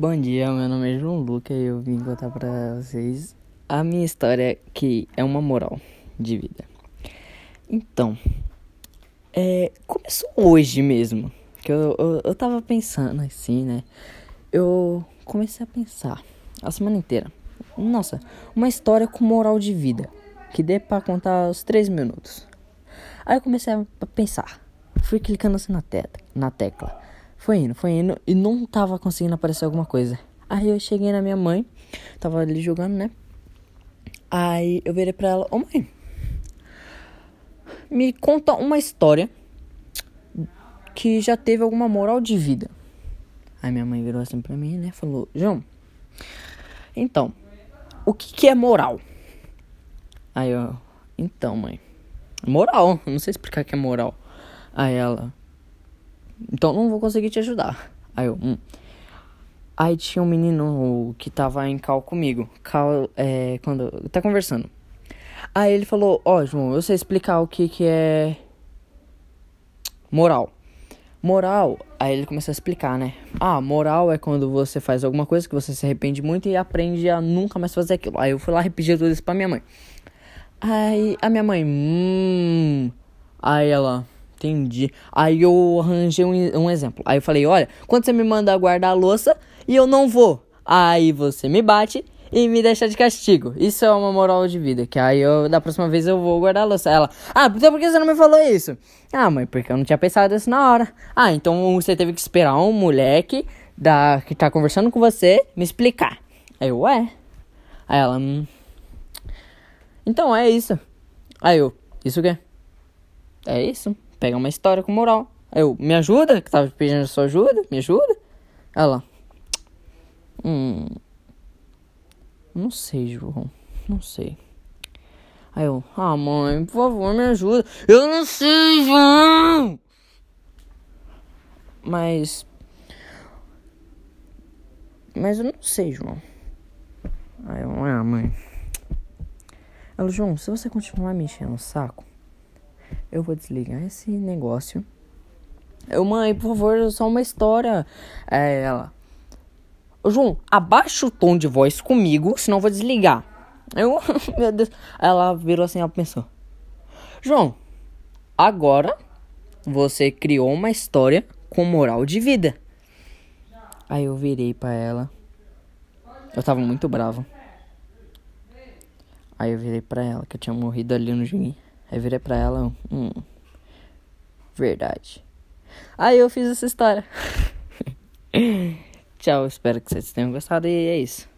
Bom dia, meu nome é João Luca e eu vim contar pra vocês a minha história que é uma moral de vida. Então, é, começou hoje mesmo, que eu, eu, eu tava pensando assim, né? Eu comecei a pensar a semana inteira. Nossa, uma história com moral de vida, que dê pra contar os três minutos. Aí eu comecei a pensar, fui clicando assim na, te na tecla. Foi indo, foi indo e não tava conseguindo aparecer alguma coisa. Aí eu cheguei na minha mãe, tava ali jogando, né? Aí eu virei pra ela, ô oh, mãe, me conta uma história que já teve alguma moral de vida. Aí minha mãe virou assim pra mim, né? Falou, João, então, o que, que é moral? Aí eu, então, mãe, moral, não sei explicar o que é moral. Aí ela, então não vou conseguir te ajudar. Aí eu, hum. Aí tinha um menino que tava em cal comigo. Cal, é, quando. Tá conversando. Aí ele falou, ó, oh, João, eu sei explicar o que que é. Moral. Moral, aí ele começou a explicar, né? Ah, moral é quando você faz alguma coisa que você se arrepende muito e aprende a nunca mais fazer aquilo. Aí eu fui lá repetir tudo isso pra minha mãe. Aí a minha mãe, hum. Aí ela, Entendi. Aí eu arranjei um, um exemplo. Aí eu falei, olha, quando você me manda guardar a louça e eu não vou, aí você me bate e me deixa de castigo. Isso é uma moral de vida. Que aí eu, da próxima vez eu vou guardar a louça. Ela, ah, então por que você não me falou isso? Ah, mãe, porque eu não tinha pensado isso na hora. Ah, então você teve que esperar um moleque da, que tá conversando com você me explicar. Aí eu, ué. Aí ela, hum. Então é isso. Aí eu, isso o quê? É isso pega uma história com moral. Eu, me ajuda? Que tava pedindo sua ajuda? Me ajuda? Ela, hum, não sei, João, não sei. Aí eu, ah, mãe, por favor, me ajuda. Eu não sei, João! Mas. Mas eu não sei, João. Aí eu, ah, mãe. Ela, João, se você continuar me enchendo o saco, eu vou desligar esse negócio. Eu, mãe, por favor, só uma história. É, ela. João, abaixa o tom de voz comigo, senão eu vou desligar. Eu, meu Deus. Ela virou assim, ela pensou. João, agora você criou uma história com moral de vida. Aí eu virei para ela. Eu tava muito bravo. Aí eu virei para ela que eu tinha morrido ali no joguinho. Aí virei pra ela, hum, verdade. Aí eu fiz essa história. Tchau, espero que vocês tenham gostado e é isso.